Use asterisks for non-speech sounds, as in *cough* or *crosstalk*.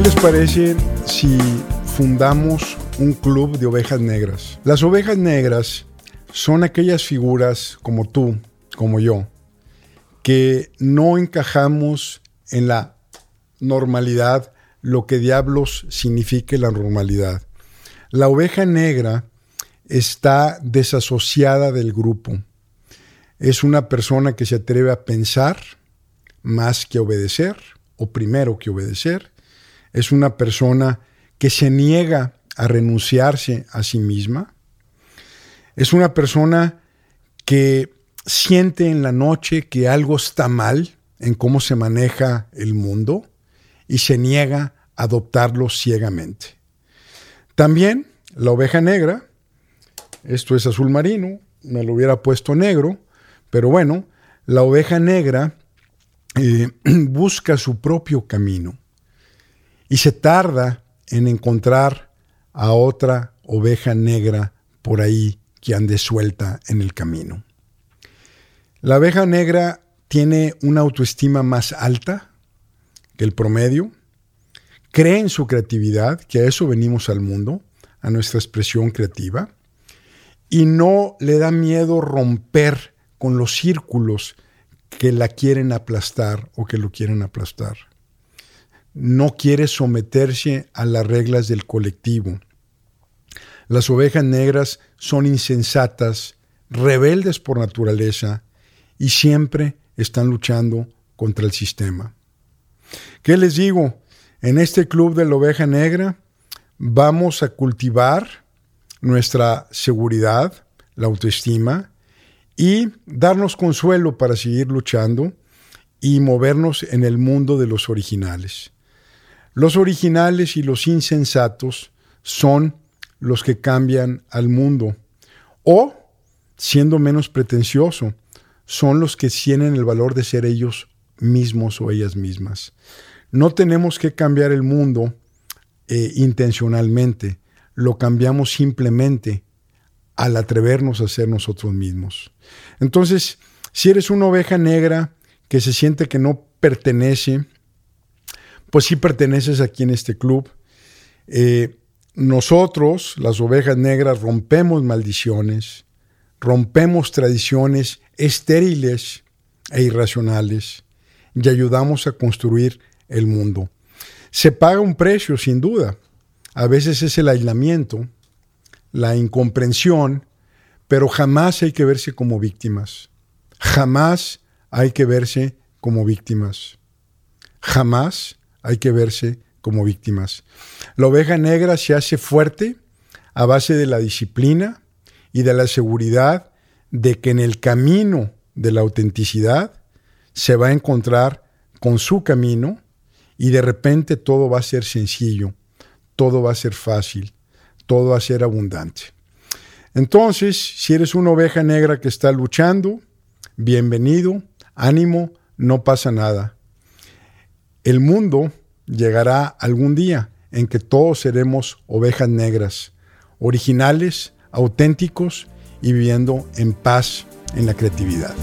les parece si fundamos un club de ovejas negras? Las ovejas negras son aquellas figuras como tú, como yo, que no encajamos en la normalidad, lo que diablos signifique la normalidad. La oveja negra está desasociada del grupo. Es una persona que se atreve a pensar más que obedecer, o primero que obedecer. Es una persona que se niega a renunciarse a sí misma. Es una persona que siente en la noche que algo está mal en cómo se maneja el mundo y se niega a adoptarlo ciegamente. También la oveja negra, esto es azul marino, me lo hubiera puesto negro, pero bueno, la oveja negra eh, *clears throat* busca su propio camino y se tarda en encontrar a otra oveja negra por ahí que ande suelta en el camino. La oveja negra tiene una autoestima más alta que el promedio, cree en su creatividad, que a eso venimos al mundo, a nuestra expresión creativa, y no le da miedo romper con los círculos que la quieren aplastar o que lo quieren aplastar. No quiere someterse a las reglas del colectivo. Las ovejas negras son insensatas, rebeldes por naturaleza y siempre están luchando contra el sistema. ¿Qué les digo? En este club de la oveja negra vamos a cultivar nuestra seguridad, la autoestima, y darnos consuelo para seguir luchando y movernos en el mundo de los originales. Los originales y los insensatos son los que cambian al mundo. O, siendo menos pretencioso, son los que tienen el valor de ser ellos mismos o ellas mismas. No tenemos que cambiar el mundo eh, intencionalmente, lo cambiamos simplemente al atrevernos a ser nosotros mismos. Entonces, si eres una oveja negra que se siente que no pertenece, pues sí perteneces aquí en este club. Eh, nosotros, las ovejas negras, rompemos maldiciones, rompemos tradiciones estériles e irracionales y ayudamos a construir el mundo. Se paga un precio, sin duda. A veces es el aislamiento, la incomprensión, pero jamás hay que verse como víctimas. Jamás hay que verse como víctimas. Jamás hay que verse como víctimas. La oveja negra se hace fuerte a base de la disciplina y de la seguridad de que en el camino de la autenticidad se va a encontrar con su camino y de repente todo va a ser sencillo, todo va a ser fácil, todo va a ser abundante. Entonces, si eres una oveja negra que está luchando, bienvenido, ánimo, no pasa nada. El mundo llegará algún día en que todos seremos ovejas negras, originales, auténticos y viviendo en paz en la creatividad.